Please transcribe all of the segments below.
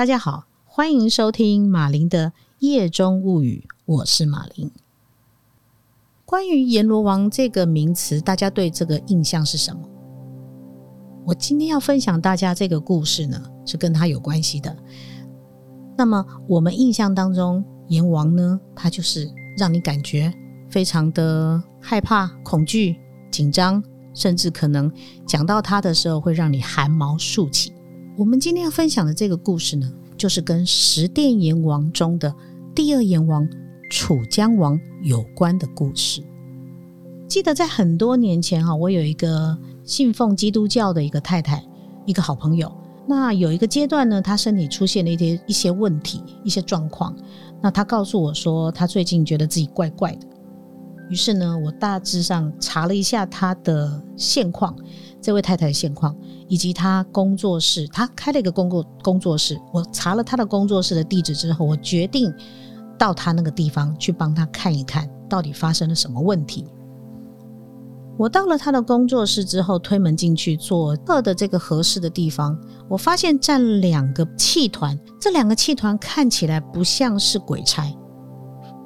大家好，欢迎收听马林的夜中物语，我是马林。关于阎罗王这个名词，大家对这个印象是什么？我今天要分享大家这个故事呢，是跟他有关系的。那么我们印象当中，阎王呢，他就是让你感觉非常的害怕、恐惧、紧张，甚至可能讲到他的时候，会让你汗毛竖起。我们今天要分享的这个故事呢，就是跟十殿阎王中的第二阎王楚江王有关的故事。记得在很多年前哈，我有一个信奉基督教的一个太太，一个好朋友。那有一个阶段呢，她身体出现了一些一些问题、一些状况。那她告诉我说，她最近觉得自己怪怪的。于是呢，我大致上查了一下她的现况。这位太太的现况，以及她工作室，她开了一个工作工作室。我查了她的工作室的地址之后，我决定到她那个地方去帮她看一看，到底发生了什么问题。我到了她的工作室之后，推门进去，坐二的这个合适的地方，我发现站两个气团，这两个气团看起来不像是鬼差，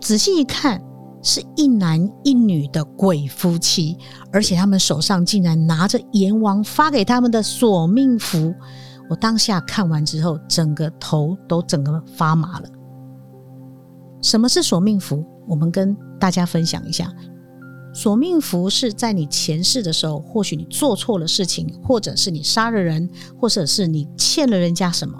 仔细一看。是一男一女的鬼夫妻，而且他们手上竟然拿着阎王发给他们的索命符。我当下看完之后，整个头都整个发麻了。什么是索命符？我们跟大家分享一下。索命符是在你前世的时候，或许你做错了事情，或者是你杀了人，或者是你欠了人家什么，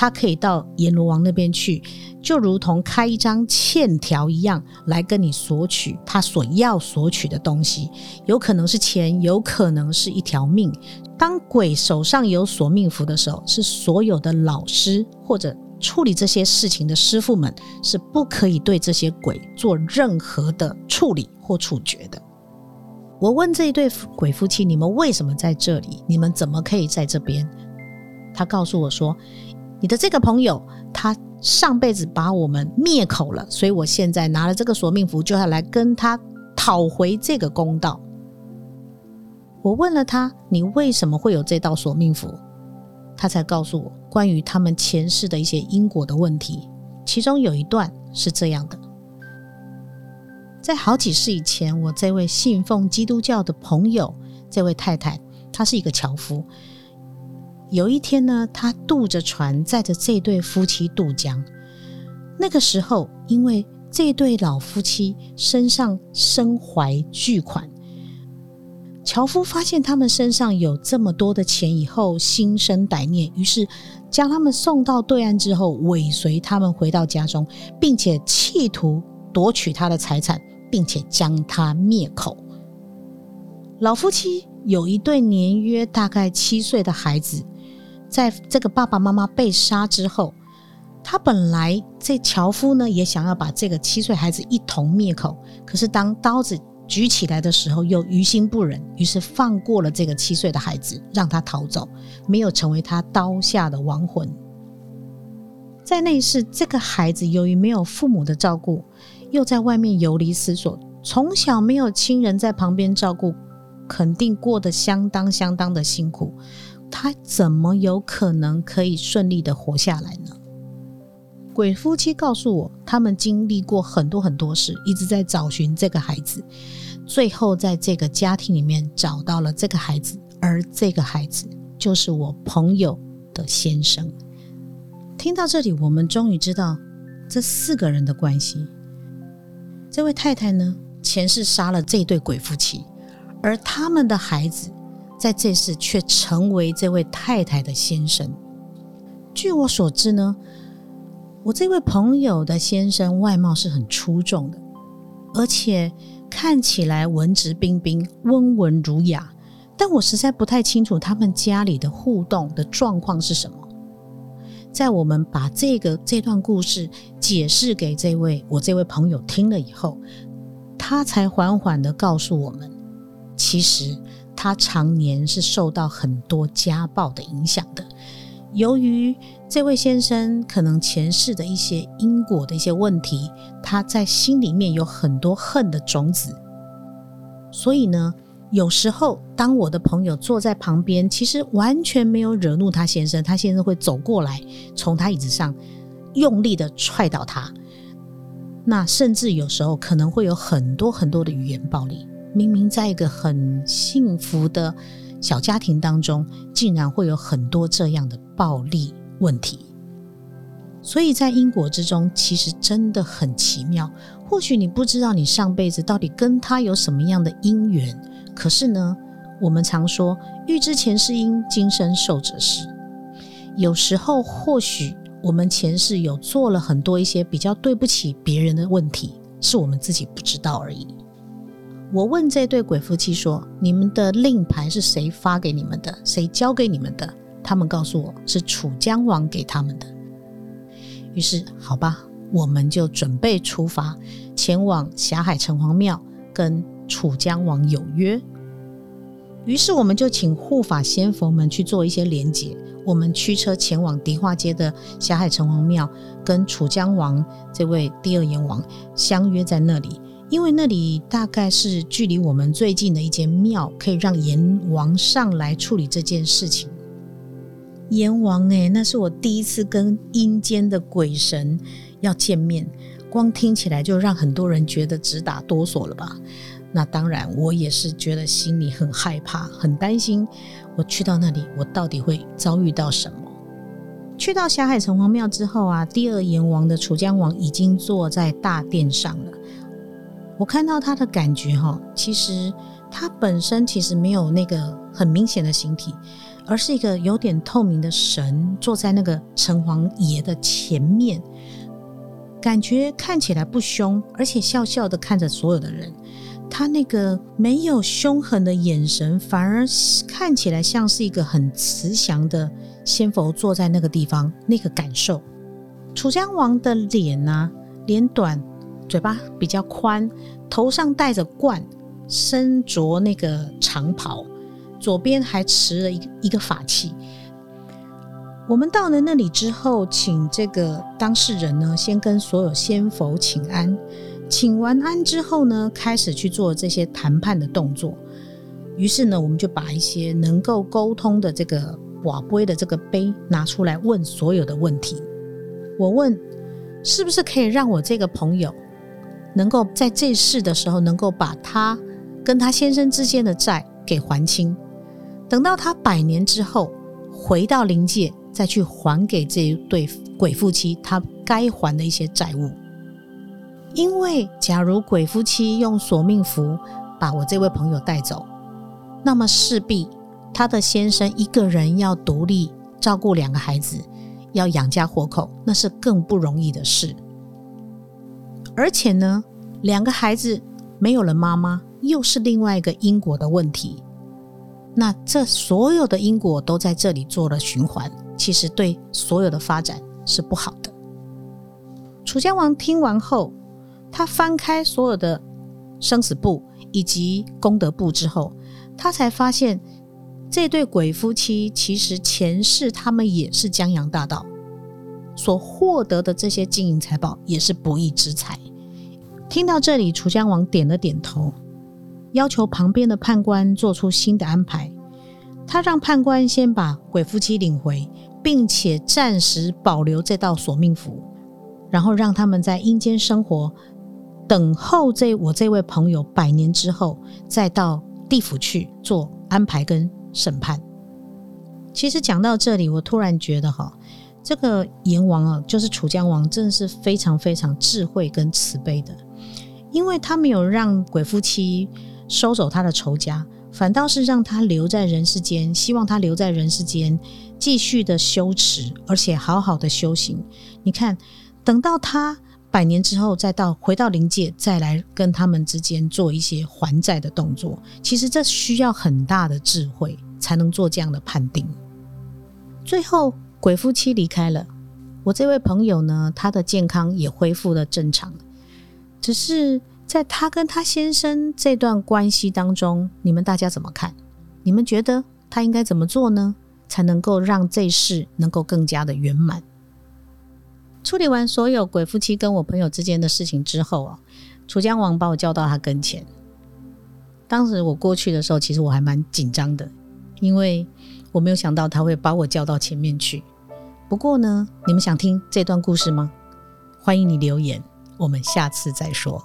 他可以到阎罗王那边去，就如同开一张欠条一样，来跟你索取他所要索取的东西，有可能是钱，有可能是一条命。当鬼手上有索命符的时候，是所有的老师或者处理这些事情的师傅们是不可以对这些鬼做任何的处理。或处决的。我问这一对鬼夫妻：“你们为什么在这里？你们怎么可以在这边？”他告诉我说：“你的这个朋友，他上辈子把我们灭口了，所以我现在拿了这个索命符，就要来跟他讨回这个公道。”我问了他：“你为什么会有这道索命符？”他才告诉我关于他们前世的一些因果的问题，其中有一段是这样的。在好几世以前，我这位信奉基督教的朋友，这位太太，她是一个樵夫。有一天呢，他渡着船，载着这对夫妻渡江。那个时候，因为这对老夫妻身上身怀巨款，樵夫发现他们身上有这么多的钱以后，心生歹念，于是将他们送到对岸之后，尾随他们回到家中，并且企图夺取他的财产。并且将他灭口。老夫妻有一对年约大概七岁的孩子，在这个爸爸妈妈被杀之后，他本来这樵夫呢也想要把这个七岁孩子一同灭口，可是当刀子举起来的时候，又于心不忍，于是放过了这个七岁的孩子，让他逃走，没有成为他刀下的亡魂。在那世，这个孩子由于没有父母的照顾。又在外面游离思索，从小没有亲人在旁边照顾，肯定过得相当相当的辛苦。他怎么有可能可以顺利的活下来呢？鬼夫妻告诉我，他们经历过很多很多事，一直在找寻这个孩子，最后在这个家庭里面找到了这个孩子，而这个孩子就是我朋友的先生。听到这里，我们终于知道这四个人的关系。这位太太呢，前世杀了这对鬼夫妻，而他们的孩子在这世却成为这位太太的先生。据我所知呢，我这位朋友的先生外貌是很出众的，而且看起来文质彬彬、温文儒雅。但我实在不太清楚他们家里的互动的状况是什么。在我们把这个这段故事解释给这位我这位朋友听了以后，他才缓缓的告诉我们，其实他常年是受到很多家暴的影响的。由于这位先生可能前世的一些因果的一些问题，他在心里面有很多恨的种子，所以呢，有时候，当我的朋友坐在旁边，其实完全没有惹怒他先生，他先生会走过来，从他椅子上用力的踹倒他。那甚至有时候可能会有很多很多的语言暴力。明明在一个很幸福的小家庭当中，竟然会有很多这样的暴力问题。所以在因果之中，其实真的很奇妙。或许你不知道你上辈子到底跟他有什么样的因缘，可是呢，我们常说“欲知前世因，今生受者是”。有时候，或许我们前世有做了很多一些比较对不起别人的问题，是我们自己不知道而已。我问这对鬼夫妻说：“你们的令牌是谁发给你们的？谁交给你们的？”他们告诉我是楚江王给他们的。于是，好吧。我们就准备出发，前往霞海城隍庙，跟楚江王有约。于是，我们就请护法仙佛们去做一些连结。我们驱车前往迪化街的霞海城隍庙，跟楚江王这位第二阎王相约在那里，因为那里大概是距离我们最近的一间庙，可以让阎王上来处理这件事情。阎王哎，那是我第一次跟阴间的鬼神。要见面，光听起来就让很多人觉得直打哆嗦了吧？那当然，我也是觉得心里很害怕、很担心。我去到那里，我到底会遭遇到什么？去到霞海城隍庙之后啊，第二阎王的楚江王已经坐在大殿上了。我看到他的感觉哈，其实他本身其实没有那个很明显的形体，而是一个有点透明的神坐在那个城隍爷的前面。感觉看起来不凶，而且笑笑的看着所有的人。他那个没有凶狠的眼神，反而看起来像是一个很慈祥的仙佛坐在那个地方。那个感受，楚江王的脸呢，脸短，嘴巴比较宽，头上戴着冠，身着那个长袍，左边还持了一个一个法器。我们到了那里之后，请这个当事人呢，先跟所有仙佛请安。请完安之后呢，开始去做这些谈判的动作。于是呢，我们就把一些能够沟通的这个瓦杯的这个杯拿出来，问所有的问题。我问，是不是可以让我这个朋友能够在这世的时候，能够把他跟他先生之间的债给还清？等到他百年之后回到灵界。再去还给这一对鬼夫妻他该还的一些债务，因为假如鬼夫妻用索命符把我这位朋友带走，那么势必他的先生一个人要独立照顾两个孩子，要养家活口，那是更不容易的事。而且呢，两个孩子没有了妈妈，又是另外一个因果的问题。那这所有的因果都在这里做了循环。其实对所有的发展是不好的。楚江王听完后，他翻开所有的生死簿以及功德簿之后，他才发现这对鬼夫妻其实前世他们也是江洋大盗，所获得的这些金银财宝也是不义之财。听到这里，楚江王点了点头，要求旁边的判官做出新的安排。他让判官先把鬼夫妻领回。并且暂时保留这道索命符，然后让他们在阴间生活，等候这我这位朋友百年之后，再到地府去做安排跟审判。其实讲到这里，我突然觉得哈，这个阎王啊，就是楚江王，真的是非常非常智慧跟慈悲的，因为他没有让鬼夫妻收走他的仇家。反倒是让他留在人世间，希望他留在人世间，继续的修持，而且好好的修行。你看，等到他百年之后，再到回到灵界，再来跟他们之间做一些还债的动作，其实这需要很大的智慧才能做这样的判定。最后，鬼夫妻离开了，我这位朋友呢，他的健康也恢复了正常，只是。在他跟他先生这段关系当中，你们大家怎么看？你们觉得他应该怎么做呢？才能够让这事能够更加的圆满？处理完所有鬼夫妻跟我朋友之间的事情之后啊，楚江王把我叫到他跟前，当时我过去的时候，其实我还蛮紧张的，因为我没有想到他会把我叫到前面去。不过呢，你们想听这段故事吗？欢迎你留言，我们下次再说。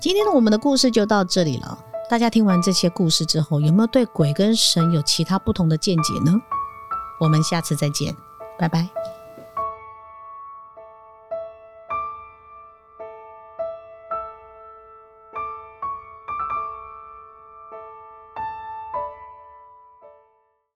今天的我们的故事就到这里了。大家听完这些故事之后，有没有对鬼跟神有其他不同的见解呢？我们下次再见，拜拜。